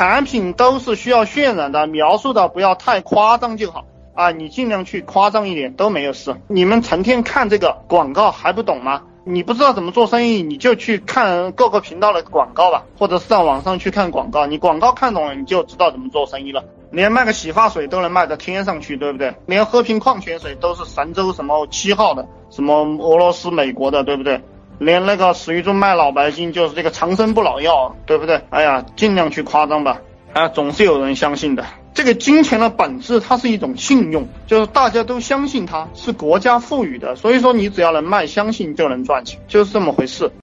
产品都是需要渲染的，描述的不要太夸张就好啊，你尽量去夸张一点都没有事。你们成天看这个广告还不懂吗？你不知道怎么做生意，你就去看各个频道的广告吧，或者上网上去看广告。你广告看懂了，你就知道怎么做生意了。连卖个洗发水都能卖到天上去，对不对？连喝瓶矿泉水都是神州什么七号的，什么俄罗斯、美国的，对不对？连那个史玉柱卖脑白金就是这个长生不老药，对不对？哎呀，尽量去夸张吧，啊，总是有人相信的。这个金钱的本质，它是一种信用，就是大家都相信它是国家赋予的，所以说你只要能卖，相信就能赚钱，就是这么回事。